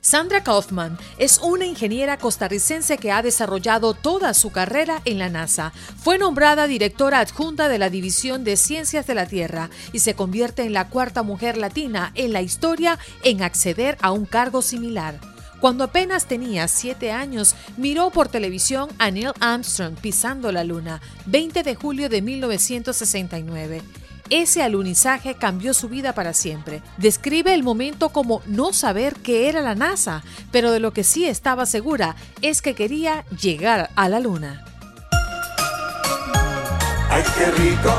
Sandra Kaufman es una ingeniera costarricense que ha desarrollado toda su carrera en la NASA. Fue nombrada directora adjunta de la División de Ciencias de la Tierra y se convierte en la cuarta mujer latina en la historia en acceder a un cargo similar. Cuando apenas tenía siete años, miró por televisión a Neil Armstrong pisando la Luna, 20 de julio de 1969. Ese alunizaje cambió su vida para siempre. Describe el momento como no saber qué era la NASA, pero de lo que sí estaba segura es que quería llegar a la Luna. ¡Ay, qué rico!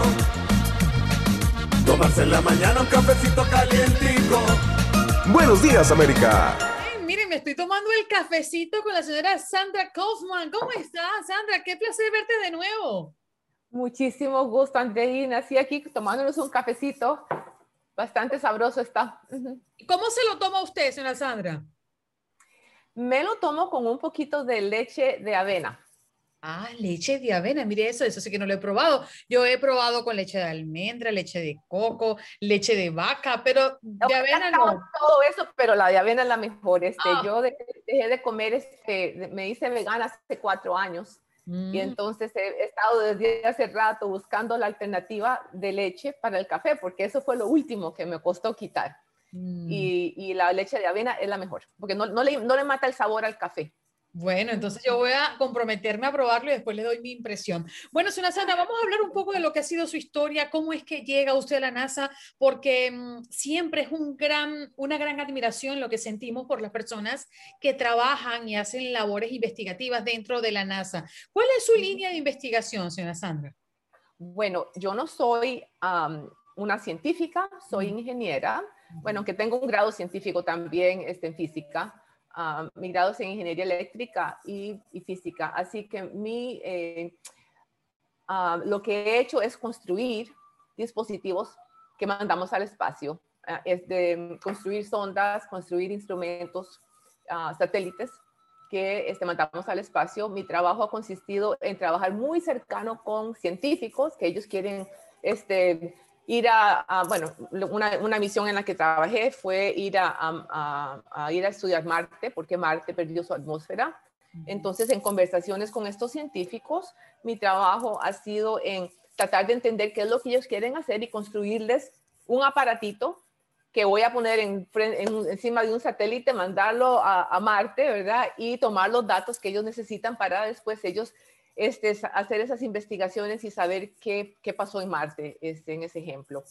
Tomarse en la mañana un cafecito calientico. Buenos días, América. miren, me estoy tomando el cafecito con la señora Sandra Kaufman. ¿Cómo estás, Sandra? Qué placer verte de nuevo. Muchísimo gusto, Andreina. Así aquí tomándonos un cafecito. Bastante sabroso está. ¿Cómo se lo toma usted, señora Sandra? Me lo tomo con un poquito de leche de avena. Ah, leche de avena, mire eso, eso sí que no lo he probado. Yo he probado con leche de almendra, leche de coco, leche de vaca, pero de avena no. Todo eso, pero la de avena es la mejor. Este, ah. Yo dejé de comer, este, me hice vegana hace cuatro años y mm. entonces he, estado desde hace rato buscando la alternativa de leche para el café, porque eso fue lo último que me costó quitar. Mm. Y, y, la leche de avena es la mejor, porque no, no, le, no le mata el sabor al café. Bueno, entonces yo voy a comprometerme a probarlo y después le doy mi impresión. Bueno, señora Sandra, vamos a hablar un poco de lo que ha sido su historia, cómo es que llega usted a la NASA, porque mm, siempre es un gran, una gran admiración lo que sentimos por las personas que trabajan y hacen labores investigativas dentro de la NASA. ¿Cuál es su línea de investigación, señora Sandra? Bueno, yo no soy una científica, soy ingeniera, bueno, que tengo un grado científico también este, en física uh, mi grado en ingeniería eléctrica y, física. Así que mi, eh, ah, lo que he hecho es construir dispositivos que mandamos al espacio. Ah, es de construir sondas, construir instrumentos, satélites que este, mandamos al espacio. Mi trabajo ha consistido en trabajar muy cercano con científicos que ellos quieren este, ir a, bueno, una, una, misión en la que trabajé fue ir a, a, ir a estudiar Marte, porque Marte perdió su atmósfera. Entonces, en conversaciones con estos científicos, mi trabajo ha sido en tratar de entender qué es lo que ellos quieren hacer y construirles un aparatito que voy a poner en, encima de un satélite, mandarlo a, Marte, ¿verdad? Y tomar los datos que ellos necesitan para después ellos este, hacer esas investigaciones y saber qué, qué pasó en Marte, este, en ese ejemplo.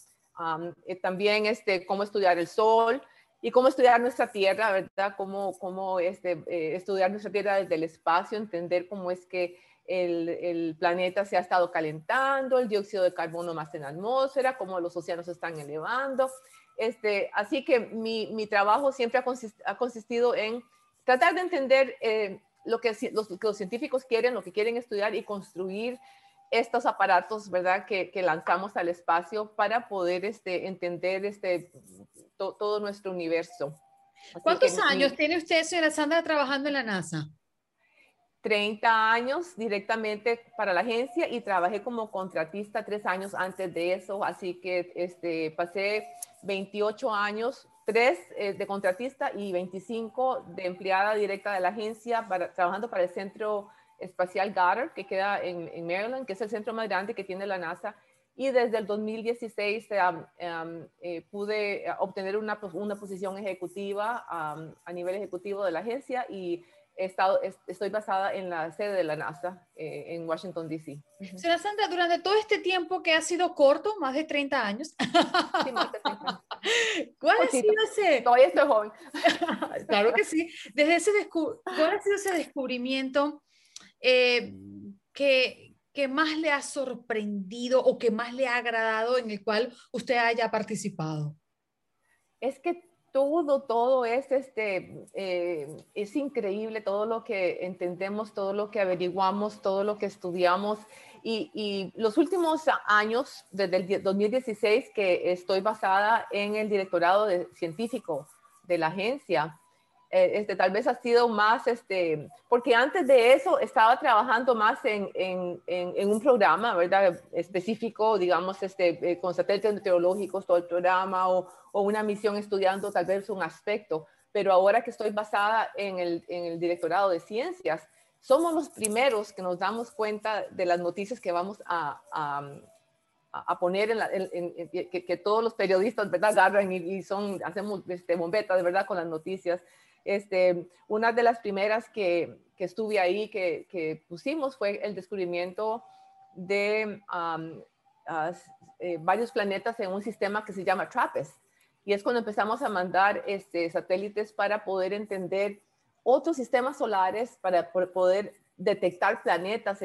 Eh, también este, cómo estudiar el Sol y cómo estudiar nuestra Tierra, ¿verdad? Cómo, cómo este, eh, estudiar nuestra Tierra desde el espacio, entender cómo es que el, el, planeta se ha estado calentando, el dióxido de carbono más en la atmósfera, cómo los océanos se están elevando. Este, así que mi, mi trabajo siempre ha, consistido en tratar de entender eh, lo que los, los, científicos quieren, lo que quieren estudiar y construir estos aparatos, ¿verdad? Que, que lanzamos al espacio para poder este, entender este, todo nuestro universo. ¿Cuántos años tiene usted, señora Sandra, trabajando en la NASA? 30 años directamente para la agencia y trabajé como contratista tres años antes de eso, así que este, pasé 28 años tres eh, de contratista y 25 de empleada directa de la agencia para, trabajando para el Centro Espacial Goddard, que queda en, en, Maryland, que es el centro más grande que tiene la NASA. Y desde el 2016 eh, pude obtener una, una posición ejecutiva a nivel ejecutivo de la agencia y estado, estoy basada en la sede de la NASA eh, en Washington, D.C. Señora Sandra, durante todo este tiempo que ha sido corto, más de 30 años, sí, más de 30 ¿cuál ha sido ese? Todavía estoy joven. claro que sí. Desde ese ¿Cuál ha sido ese descubrimiento eh, que, que más le ha sorprendido o que más le ha agradado en el cual usted haya participado? Es que todo, todo es, este, eh, es increíble todo lo que entendemos, todo lo que averiguamos, todo lo que estudiamos. Y, los últimos años, desde el 2016, que estoy basada en el directorado científico de la agencia, eh, este, tal vez ha sido más, este, porque antes de eso estaba trabajando más en, en, en, un programa, ¿verdad? Específico, digamos, este, eh, con satélites meteorológicos, todo el programa, o, o, una misión estudiando tal vez un aspecto. Pero ahora que estoy basada en el, en el directorado de ciencias, somos los primeros que nos damos cuenta de las noticias que vamos a, a, a poner en, la, que, todos los periodistas, ¿verdad? Agarran y, y son, hacemos este, bombetas, ¿verdad? Con las noticias. Este, una de las primeras que, que estuve ahí, que, que, pusimos, fue el descubrimiento de eh, varios planetas en un sistema que se llama TRAPPIST. Y es cuando empezamos a mandar este, satélites para poder entender otros sistemas solares, para poder detectar planetas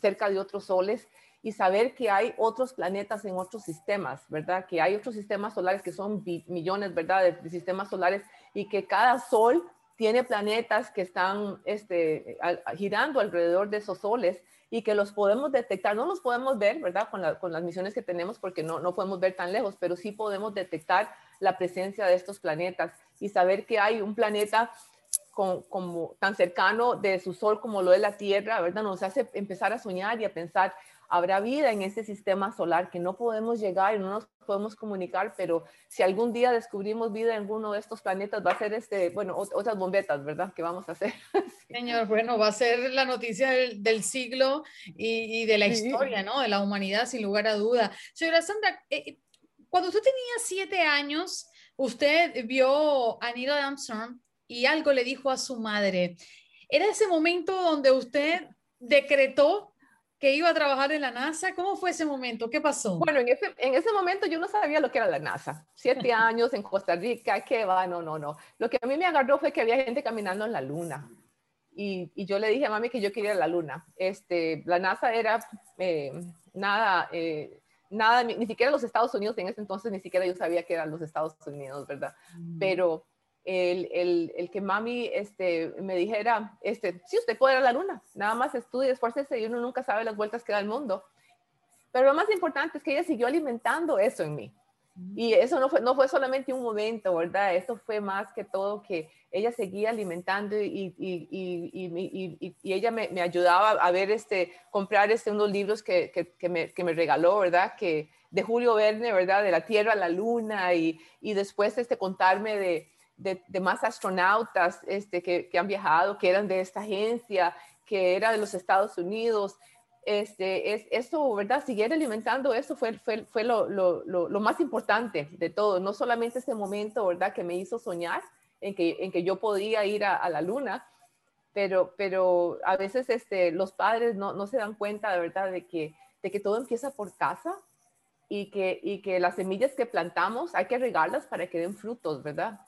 cerca de otros soles y saber que hay otros planetas en otros sistemas, ¿verdad? Que hay otros sistemas solares que son millones, ¿verdad? De, sistemas solares y que cada sol tiene planetas que están este, girando alrededor de esos soles y que los podemos detectar. No los podemos ver, ¿verdad? Con, con las misiones que tenemos porque no, no, podemos ver tan lejos, pero sí podemos detectar la presencia de estos planetas y saber que hay un planeta con, como tan cercano de su sol como lo es la Tierra, ¿verdad? Nos hace empezar a soñar y a pensar, habrá vida en este sistema solar que no podemos llegar y no nos podemos comunicar, pero si algún día descubrimos vida en alguno de estos planetas, va a ser este, bueno, otras bombetas, ¿verdad? Que vamos a hacer. Señor, bueno, va a ser la noticia del, del siglo y, y, de la historia, ¿no? De la humanidad, sin lugar a duda. Señora Sandra, eh, cuando usted tenía siete años, usted vio a Neil Armstrong y algo le dijo a su madre. ¿Era ese momento donde usted decretó que iba a trabajar en la NASA. ¿Cómo fue ese momento? ¿Qué pasó? Bueno, en ese, en ese momento yo no sabía lo que era la NASA. Siete años en Costa Rica, ¿qué va? No, no, no. Lo que a mí me agarró fue que había gente caminando en la luna. Y, y yo le dije a mami que yo quería ir a la luna. Este, la NASA era eh, nada, eh, nada, ni, ni, siquiera los Estados Unidos en ese entonces, ni siquiera yo sabía que eran los Estados Unidos, ¿verdad? Mm. Pero el, el, el, que mami este, me dijera, este, sí, usted puede ir a la luna, nada más estudie, esfuércese y uno nunca sabe las vueltas que da el mundo. Pero lo más importante es que ella siguió alimentando eso en mí. Y eso no fue, no fue solamente un momento, ¿verdad? Eso fue más que todo que ella seguía alimentando y, y, y, y ella me, me, ayudaba a ver, este, comprar este, unos libros que, que, que, me, que me regaló, ¿verdad? Que, de Julio Verne, ¿verdad? De la Tierra a la Luna y, después este, contarme de, de, de más astronautas este, que, que, han viajado, que eran de esta agencia, que era de los Estados Unidos. Este, es, eso, ¿verdad? Seguir alimentando eso fue, fue, fue lo, lo, lo, más importante de todo, no solamente ese momento, ¿verdad? Que me hizo soñar en que, en que yo podía ir a, a la luna, pero, pero a veces este, los padres no, no se dan cuenta, de verdad, de que, de que todo empieza por casa y que, y que las semillas que plantamos hay que regarlas para que den frutos, ¿verdad?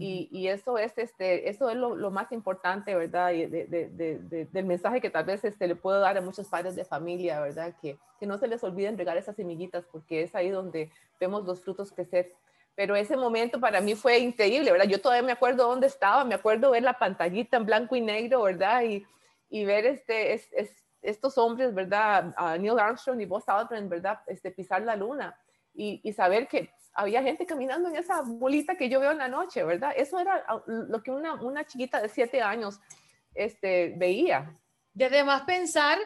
Y, y, eso es, este, eso es lo, lo más importante, ¿verdad? De, de, de, del mensaje que tal vez este, le puedo dar a muchos padres de familia, ¿verdad? Que, que no se les olviden regar esas semillitas porque es ahí donde vemos los frutos crecer. Pero ese momento para mí fue increíble, ¿verdad? Yo todavía me acuerdo dónde estaba, me acuerdo ver la pantallita en blanco y negro, ¿verdad? Y, y ver este, es, es, estos hombres, ¿verdad? Uh, Neil Armstrong y Buzz Aldrin, ¿verdad? Este, pisar la luna y, saber que había gente caminando en esa bolita que yo veo en la noche, ¿verdad? Eso era lo que una, chiquita de siete años este, veía. De además pensar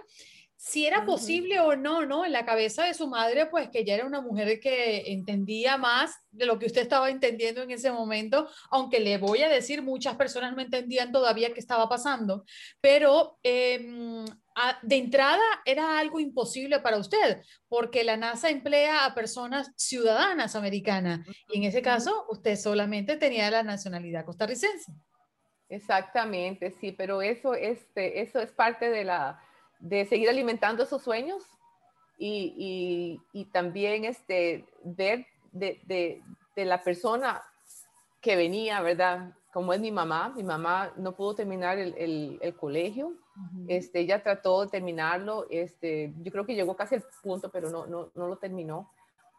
si era posible o no, ¿no? En la cabeza de su madre, pues que ella era una mujer que entendía más de lo que usted estaba entendiendo en ese momento, aunque le voy a decir, muchas personas no entendían todavía qué estaba pasando, pero eh, de entrada era algo imposible para usted, porque la NASA emplea a personas ciudadanas americanas, y en ese caso usted solamente tenía la nacionalidad costarricense. Exactamente, sí, pero eso, este, eso es parte de la de seguir alimentando esos sueños y, y, y también este, ver de, de, de, la persona que venía, ¿verdad? Como es mi mamá, mi mamá no pudo terminar el, el, el colegio, uh -huh. este, ella trató de terminarlo, este, yo creo que llegó casi al punto, pero no, no, no lo terminó.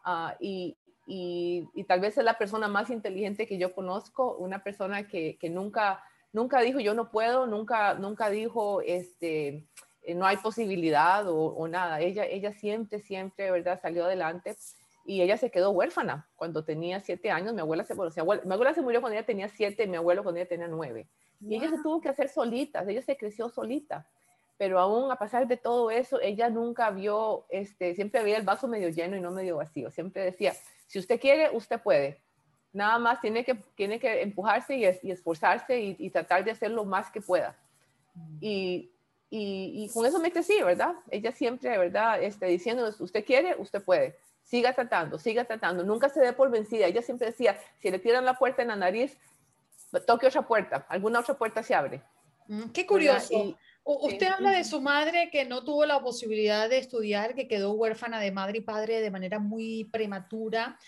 Uh, y, y, tal vez es la persona más inteligente que yo conozco, una persona que, nunca, nunca dijo yo no puedo, nunca, nunca dijo este, no hay posibilidad o, nada. Ella, ella siempre, siempre, ¿verdad? Salió adelante y ella se quedó huérfana cuando tenía siete años. Mi abuela se, bueno, mi abuela se murió cuando ella tenía siete, mi abuelo cuando ella tenía nueve. Y ella se tuvo que hacer solita, ella se creció solita. Pero aún a pesar de todo eso, ella nunca vio, este, siempre veía el vaso medio lleno y no medio vacío. Siempre decía, si usted quiere, usted puede. Nada más tiene que, tiene que empujarse y, esforzarse y, tratar de hacer lo más que pueda. Mm. Y, y, con eso me crecí, ¿verdad? Ella siempre, ¿verdad? Este, diciendo, usted quiere, usted puede. Siga tratando, siga tratando. Nunca se dé por vencida. Ella siempre decía, si le tiran la puerta en la nariz, toque otra puerta. Alguna otra puerta se abre. Mm, qué curioso. Usted habla de su madre que no tuvo la posibilidad de estudiar, que quedó huérfana de madre y padre de manera muy prematura,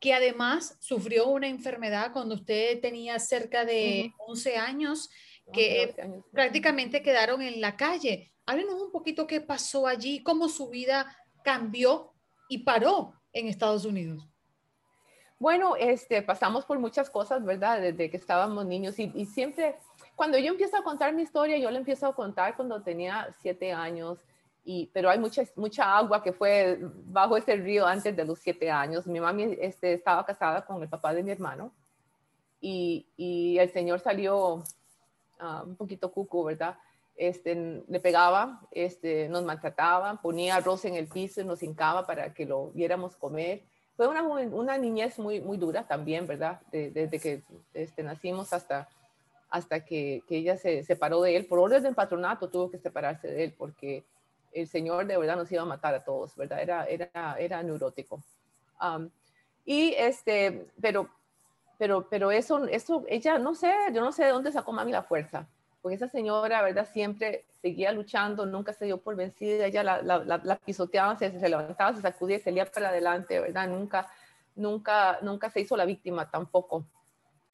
que además sufrió una enfermedad cuando usted tenía cerca de 11 años, que prácticamente quedaron en la calle. Háblenos un poquito qué pasó allí, cómo su vida cambió y paró en Estados Unidos. Bueno, este, pasamos por muchas cosas, ¿verdad? Desde que estábamos niños y, y siempre cuando yo empiezo a contar mi historia, yo la empiezo a contar cuando tenía siete años, y, pero hay mucha, mucha agua que fue bajo ese río antes de los siete años. Mi mami este, estaba casada con el papá de mi hermano y, y el señor salió ah, un poquito cuco, ¿verdad? Este, le pegaba, este, nos maltrataba, ponía arroz en el piso y nos hincaba para que lo viéramos comer. Fue una, una niñez muy, muy dura también, ¿verdad? desde que este, nacimos hasta hasta que, que, ella se separó de él. Por orden del patronato tuvo que separarse de él porque el Señor de verdad nos iba a matar a todos, ¿verdad? Era, era, era neurótico. y este, pero, pero, pero eso, eso, ella, no sé, yo no sé de dónde sacó mami la fuerza, porque esa señora, ¿verdad? Siempre seguía luchando, nunca se dio por vencida, ella la, la, pisoteaba, se, levantaba, se sacudía, se salía para adelante, ¿verdad? Nunca, nunca, nunca se hizo la víctima tampoco.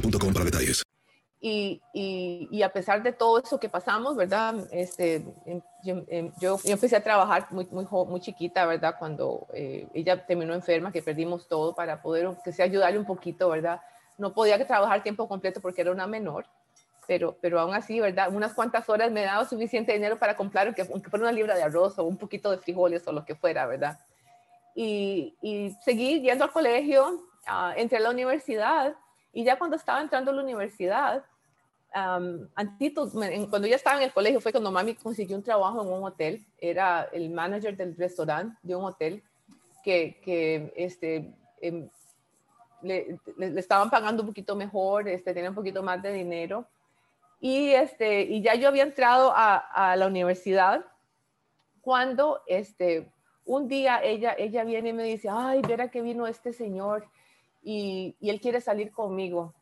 para detalles. Y, y, a pesar de todo eso que pasamos, ¿verdad? Este, em, em, yo, yo, empecé a trabajar muy, muy, muy chiquita, ¿verdad? Cuando eh, ella terminó enferma, que perdimos todo para poder, que sea ayudarle un poquito, ¿verdad? No podía trabajar tiempo completo porque era una menor, pero, pero aún así, ¿verdad? Unas cuantas horas me daba suficiente dinero para comprar, aunque fuera una libra de arroz o un poquito de frijoles o lo que fuera, ¿verdad? Y, y seguí yendo al colegio, uh, entré a la universidad y ya cuando estaba entrando a la universidad, antito, cuando ya estaba en el colegio, fue cuando mami consiguió un trabajo en un hotel. Era el manager del restaurante de un hotel que, que este, em, le, le, estaban pagando un poquito mejor, este, tenía un poquito más de dinero. Y, este, y ya yo había entrado a, a la universidad cuando este, un día ella, ella viene y me dice, ay, verá que vino este señor y, él quiere salir conmigo.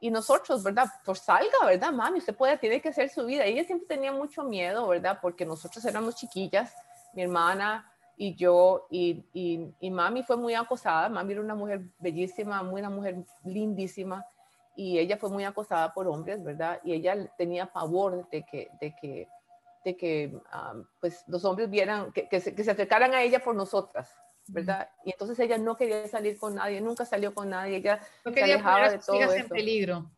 Y nosotros, ¿verdad? Pues salga, ¿verdad, mami? Usted puede, tiene que hacer su vida. Ella siempre tenía mucho miedo, ¿verdad? Porque nosotros éramos chiquillas, mi hermana y yo, y, y, mami fue muy acosada. Mami era una mujer bellísima, muy una mujer lindísima, y ella fue muy acosada por hombres, ¿verdad? Y ella tenía pavor de que, de que, de que pues los hombres vieran, que, que, se, que se acercaran a ella por nosotras, ¿verdad? Y entonces ella no quería salir con nadie, nunca salió con nadie, ella no se alejaba de todo eso. en peligro.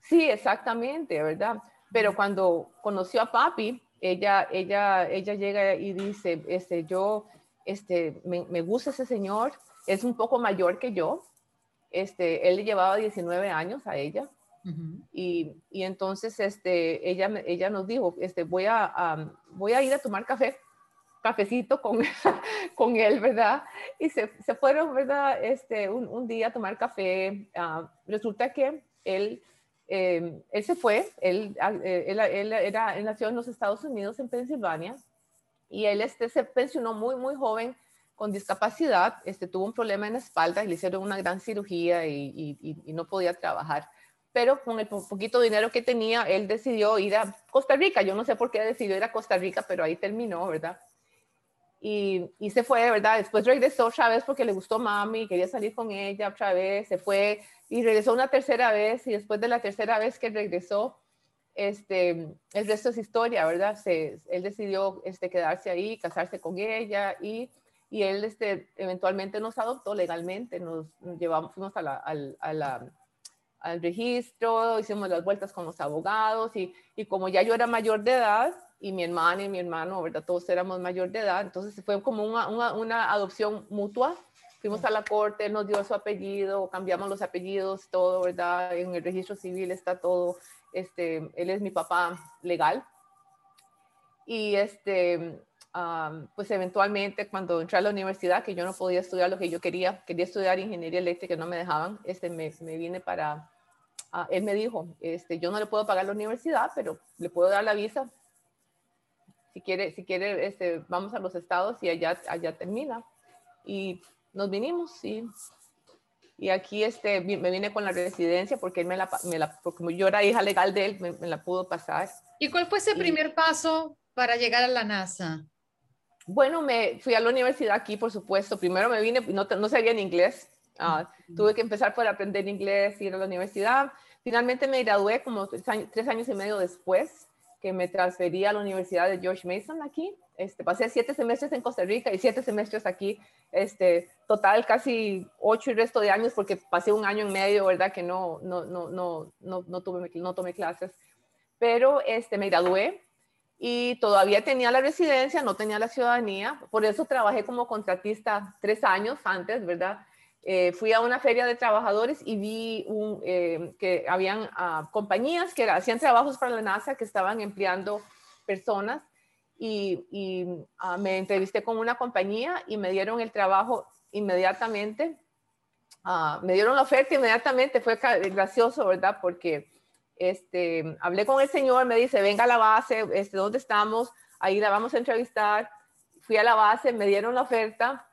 Sí, exactamente, ¿verdad? Pero cuando conoció a papi, ella, ella, ella llega y dice, este, yo, este, me, me gusta ese señor, es un poco mayor que yo, este, él le llevaba 19 años a ella, y, y, entonces este, ella, ella nos dijo, este, voy, a, voy a ir a tomar café cafecito con, con él, ¿verdad? Y se, se fueron, ¿verdad? Este, un, un, día a tomar café. Ah, resulta que él, em, él se fue, él, eh, él, él, era, él nació en los Estados Unidos, en Pensilvania, y él este, se pensionó muy, muy joven con discapacidad, este, tuvo un problema en la espalda y le hicieron una gran cirugía y, y, no podía trabajar. Pero con el poquito dinero que tenía, él decidió ir a Costa Rica. Yo no sé por qué decidió ir a Costa Rica, pero ahí terminó, ¿verdad? Y, y, se fue, ¿verdad? Después regresó otra vez porque le gustó mami, quería salir con ella otra vez, se fue y regresó una tercera vez y después de la tercera vez que regresó, este, el resto es historia, ¿verdad? Se, él decidió este, quedarse ahí, casarse con ella y, y él este, eventualmente nos adoptó legalmente, nos, llevamos, fuimos a la, al, a la, al registro, hicimos las vueltas con los abogados y, y, como ya yo era mayor de edad y mi hermana y mi hermano, ¿verdad? Todos éramos mayor de edad, entonces fue como una, una, una adopción mutua. Fuimos a la corte, él nos dio su apellido, cambiamos los apellidos, todo, ¿verdad? En el registro civil está todo este, él es mi papá legal. Y este, pues eventualmente cuando entré a la universidad, que yo no podía estudiar lo que yo quería, quería estudiar ingeniería eléctrica, no me dejaban, este, me, me vine para, él me dijo, este, yo no le puedo pagar la universidad, pero le puedo dar la visa. Si quiere, si quiere este, vamos a los estados y allá, allá termina. Y nos vinimos y y aquí este, me vine con la residencia porque él me la, me la porque yo era hija legal de él, me, la pudo pasar. ¿Y cuál fue ese primer paso para llegar a la NASA? Bueno, me fui a la universidad aquí, por supuesto. Primero me vine, no, no sabía en inglés. Ah, tuve que empezar por aprender inglés, ir a la universidad. Finalmente me gradué como tres años, tres años y medio después que me transferí a la Universidad de George Mason aquí. Este, pasé siete semestres en Costa Rica y siete semestres aquí, este, total casi ocho y resto de años porque pasé un año en medio, ¿verdad? Que no, no, no, no, no, no, tuve, no tomé clases, pero este, me gradué y todavía tenía la residencia, no tenía la ciudadanía, por eso trabajé como contratista tres años antes, ¿verdad? Eh, fui a una feria de trabajadores y vi un, eh, que habían ah, compañías que hacían trabajos para la NASA que estaban empleando personas y, ah, me entrevisté con una compañía y me dieron el trabajo inmediatamente. Ah, me dieron la oferta inmediatamente, fue gracioso, ¿verdad? Porque este, hablé con el señor, me dice, venga a la base, este, ¿dónde estamos? Ahí la vamos a entrevistar. Fui a la base, me dieron la oferta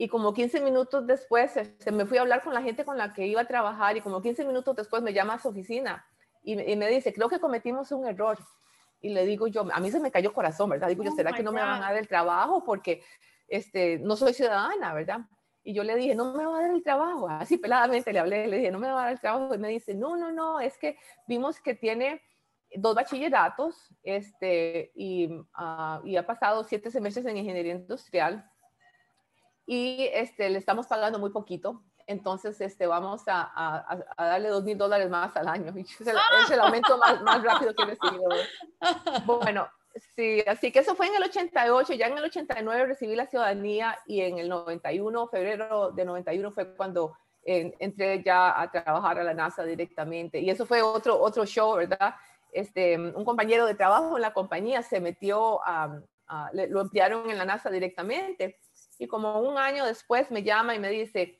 y como 15 minutos después se, me fui a hablar con la gente con la que iba a trabajar y como 15 minutos después me llama a su oficina y, y me dice, creo que cometimos un error y le digo yo, a mí se me cayó corazón, ¿verdad? Digo yo, oh ¿será que no me van a dar el trabajo? Porque este, no soy ciudadana, ¿verdad? Y yo le dije, no me va a dar el trabajo. Así peladamente le hablé, le dije, no me va a dar el trabajo. Y me dice, no, no, no, es que vimos que tiene dos bachilleratos este, y, uh, y ha pasado siete semestres en ingeniería industrial y este, le estamos pagando muy poquito entonces este, vamos a, a, darle dos mil dólares más al año. Es el, es el aumento más, más, rápido que he recibido. Bueno, sí, así que eso fue en el 88, ya en el 89 recibí la ciudadanía y en el 91, febrero de 91 fue cuando entré ya a trabajar a la NASA directamente. Y eso fue otro, otro show, ¿verdad? Este, un compañero de trabajo en la compañía se metió, a, lo emplearon en la NASA directamente. Y como un año después me llama y me dice,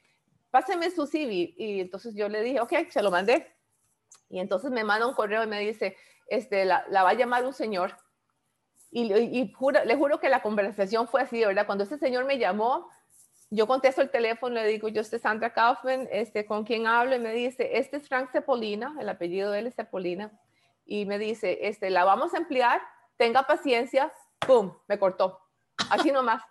páseme su CV. Y entonces yo le dije, ok, se lo mandé. Y entonces me manda un correo y me dice, este, la, va a llamar un señor. Y, le juro que la conversación fue así, ¿verdad? Cuando ese señor me llamó, yo contesto el teléfono, le digo, yo soy Sandra Kaufman, este, ¿con quién hablo? Y me dice, este es Frank Cepolina, el apellido de él es Cepolina. Y me dice, este, la vamos a emplear, tenga paciencia, ¡pum! Me cortó. Así nomás.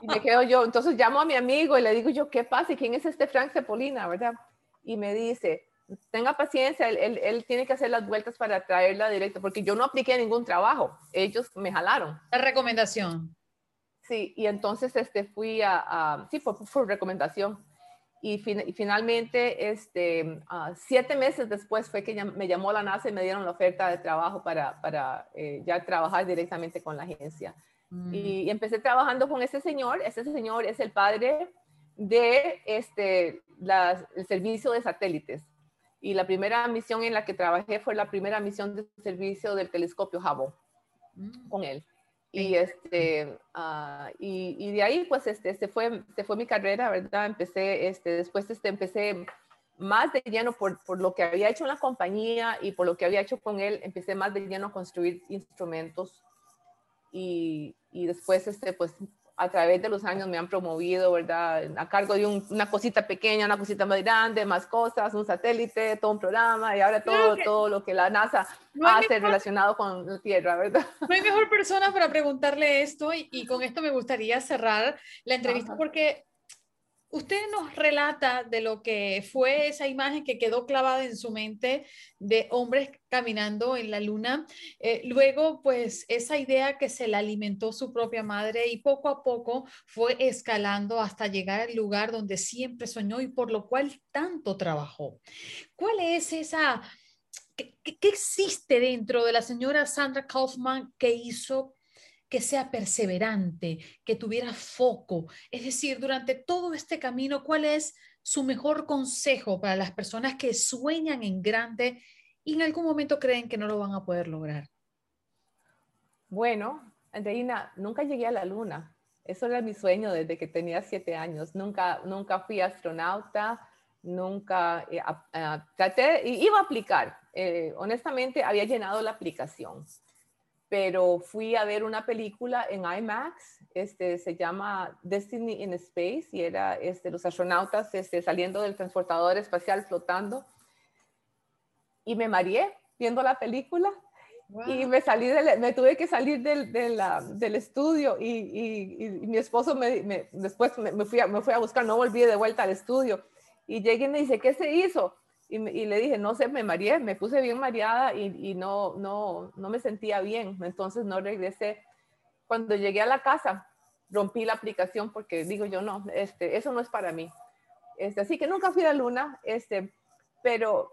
Y me quedo yo, entonces llamo a mi amigo y le digo yo, ¿qué pasa? ¿Y quién es este Frank Cepolina, verdad? Y me dice, tenga paciencia, él, él, tiene que hacer las vueltas para traerla directo, porque yo no apliqué ningún trabajo, ellos me jalaron. La recomendación. Sí, y entonces este, fui a, sí, por, por, recomendación. Y, finalmente, este, siete meses después fue que me llamó la NASA y me dieron la oferta de trabajo para, para eh, ya trabajar directamente con la agencia. Mm. Y, empecé trabajando con ese señor. Ese señor es el padre de este, el servicio de satélites. Y la primera misión en la que trabajé fue la primera misión de servicio del telescopio Hubble mm. con él. Y, este, uh, y, y, de ahí, pues, este, este fue, este fue mi carrera, ¿verdad? Empecé, este, después este, empecé más de lleno por, por, lo que había hecho en la compañía y por lo que había hecho con él, empecé más de lleno a construir instrumentos y, y después, este, pues, a través de los años me han promovido, ¿verdad? A cargo de una cosita pequeña, una cosita más grande, más cosas, un satélite, todo un programa y ahora todo, todo lo que la NASA hace relacionado con la Tierra, ¿verdad? No hay mejor persona para preguntarle esto y, con esto me gustaría cerrar la entrevista porque Usted nos relata de lo que fue esa imagen que quedó clavada en su mente de hombres caminando en la luna. Eh, luego, pues esa idea que se la alimentó su propia madre y poco a poco fue escalando hasta llegar al lugar donde siempre soñó y por lo cual tanto trabajó. ¿Cuál es esa... ¿Qué, qué existe dentro de la señora Sandra Kaufman que hizo que sea perseverante, que tuviera foco. Es decir, durante todo este camino, ¿cuál es su mejor consejo para las personas que sueñan en grande y en algún momento creen que no lo van a poder lograr? Bueno, Andreina, nunca llegué a la luna. Eso era mi sueño desde que tenía siete años. Nunca, nunca fui astronauta, nunca eh, traté, iba a aplicar. Eh, honestamente, había llenado la aplicación pero fui a ver una película en IMAX, este, se llama Destiny in Space, y era este, los astronautas este, saliendo del transportador espacial flotando, y me mareé viendo la película, y me, salí me tuve que salir del, del estudio, y, y, mi esposo me, después me, fui a, me fui a buscar, no volví de vuelta al estudio, y llegué y me dice, ¿qué se hizo? Y, le dije, no sé, me mareé, me puse bien mareada y, no, no, no me sentía bien. Entonces no regresé. Cuando llegué a la casa, rompí la aplicación porque digo yo, no, este, eso no es para mí. Este, así que nunca fui a la luna, este, pero,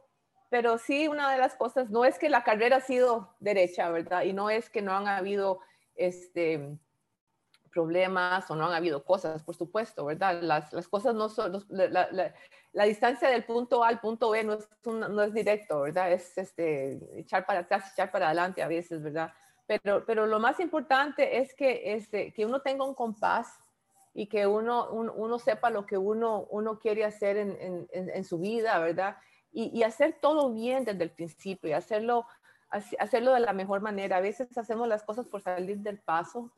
pero sí una de las cosas, no es que la carrera ha sido derecha, ¿verdad? Y no es que no han habido este, problemas o no han habido cosas, por supuesto, ¿verdad? Las, las cosas no son, la, la, distancia del punto A al punto B no es, no es directo, ¿verdad? Es este, echar para atrás, echar para adelante a veces, ¿verdad? Pero, pero lo más importante es que, este, que uno tenga un compás y que uno, uno sepa lo que uno, uno quiere hacer en, en, en su vida, ¿verdad? Y, y, hacer todo bien desde el principio y hacerlo, hacerlo de la mejor manera. A veces hacemos las cosas por salir del paso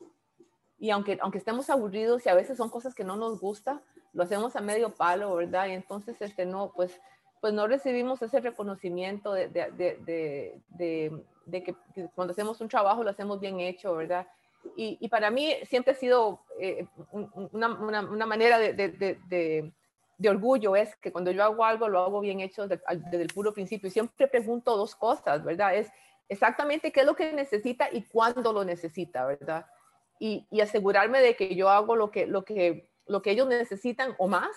y aunque, aunque estemos aburridos y a veces son cosas que no nos gusta, lo hacemos a medio palo, ¿verdad? Y entonces, este, no, pues, pues no recibimos ese reconocimiento de, de, de, de que, cuando hacemos un trabajo lo hacemos bien hecho, ¿verdad? Y, y para mí siempre ha sido eh, una, una, una, manera de, orgullo, es que cuando yo hago algo lo hago bien hecho desde, desde el puro principio. Y siempre pregunto dos cosas, ¿verdad? Es exactamente qué es lo que necesita y cuándo lo necesita, ¿verdad? Y, asegurarme de que yo hago lo que, lo, que, lo que ellos necesitan o más,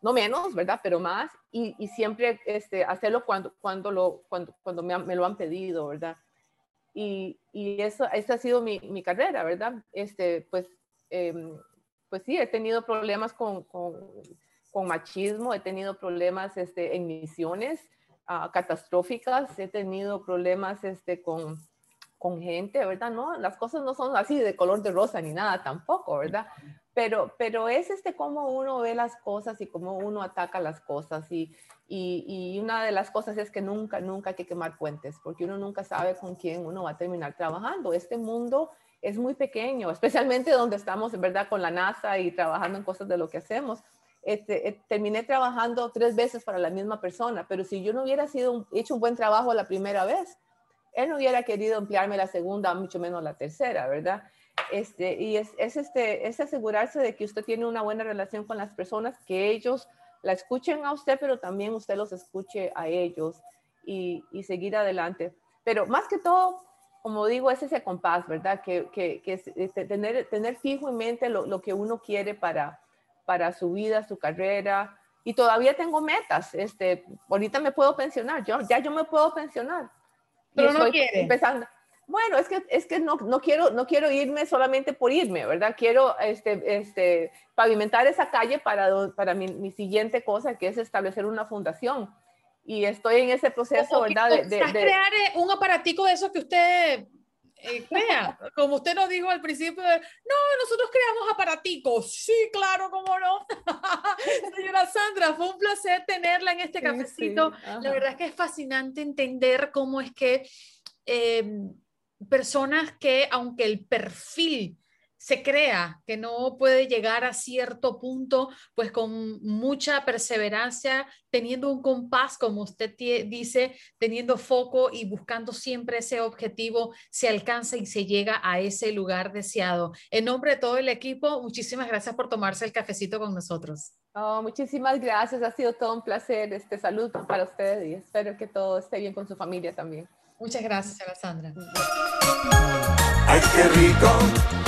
no menos, ¿verdad? Pero más, y, y siempre este, hacerlo cuando, cuando, lo, cuando, cuando me, me lo han pedido, ¿verdad? Y, y eso, esa ha sido mi, mi, carrera, ¿verdad? Este, pues, eh, pues sí, he tenido problemas con, con, con, machismo, he tenido problemas este, en misiones uh, catastróficas, he tenido problemas este, con, con gente, ¿verdad? No, las cosas no son así de color de rosa ni nada tampoco, ¿verdad? Pero, pero es este cómo uno ve las cosas y cómo uno ataca las cosas y, y, y, una de las cosas es que nunca, nunca hay que quemar puentes porque uno nunca sabe con quién uno va a terminar trabajando. Este mundo es muy pequeño, especialmente donde estamos, ¿verdad? Con la NASA y trabajando en cosas de lo que hacemos. Este, eh, terminé trabajando tres veces para la misma persona, pero si yo no hubiera sido hecho un buen trabajo la primera vez, él no hubiera querido emplearme la segunda, mucho menos la tercera, ¿verdad? Este, y es, es, este, es asegurarse de que usted tiene una buena relación con las personas, que ellos la escuchen a usted, pero también usted los escuche a ellos y, seguir adelante. Pero más que todo, como digo, es ese compás, ¿verdad? Que, que, que este, tener, tener fijo en mente lo, lo, que uno quiere para, para su vida, su carrera. Y todavía tengo metas. Este, ahorita me puedo pensionar, yo, ya yo me puedo pensionar pero no quiere. Empezando. Bueno, es que, es que no, no, quiero, no quiero irme solamente por irme, ¿verdad? Quiero este, este, pavimentar esa calle para, para mi, mi, siguiente cosa, que es establecer una fundación. Y estoy en ese proceso, ¿verdad? De, de, crear eh, un aparatico de eso que usted eh, crea. Como usted nos dijo al principio, no, nosotros creamos aparaticos. Sí, claro, cómo no. Señora Sandra, fue un placer tenerla en este cafecito. La verdad es que es fascinante entender cómo es que em, personas que, aunque el perfil se crea que no puede llegar a cierto punto, pues con mucha perseverancia, teniendo un compás, como usted dice, teniendo foco y buscando siempre ese objetivo, se alcanza y se llega a ese lugar deseado. En nombre de todo el equipo, muchísimas gracias por tomarse el cafecito con nosotros. Oh, muchísimas gracias, ha sido todo un placer. Este salud para ustedes y espero que todo esté bien con su familia también. Muchas gracias, Alessandra. Ay, qué rico.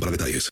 para detalles.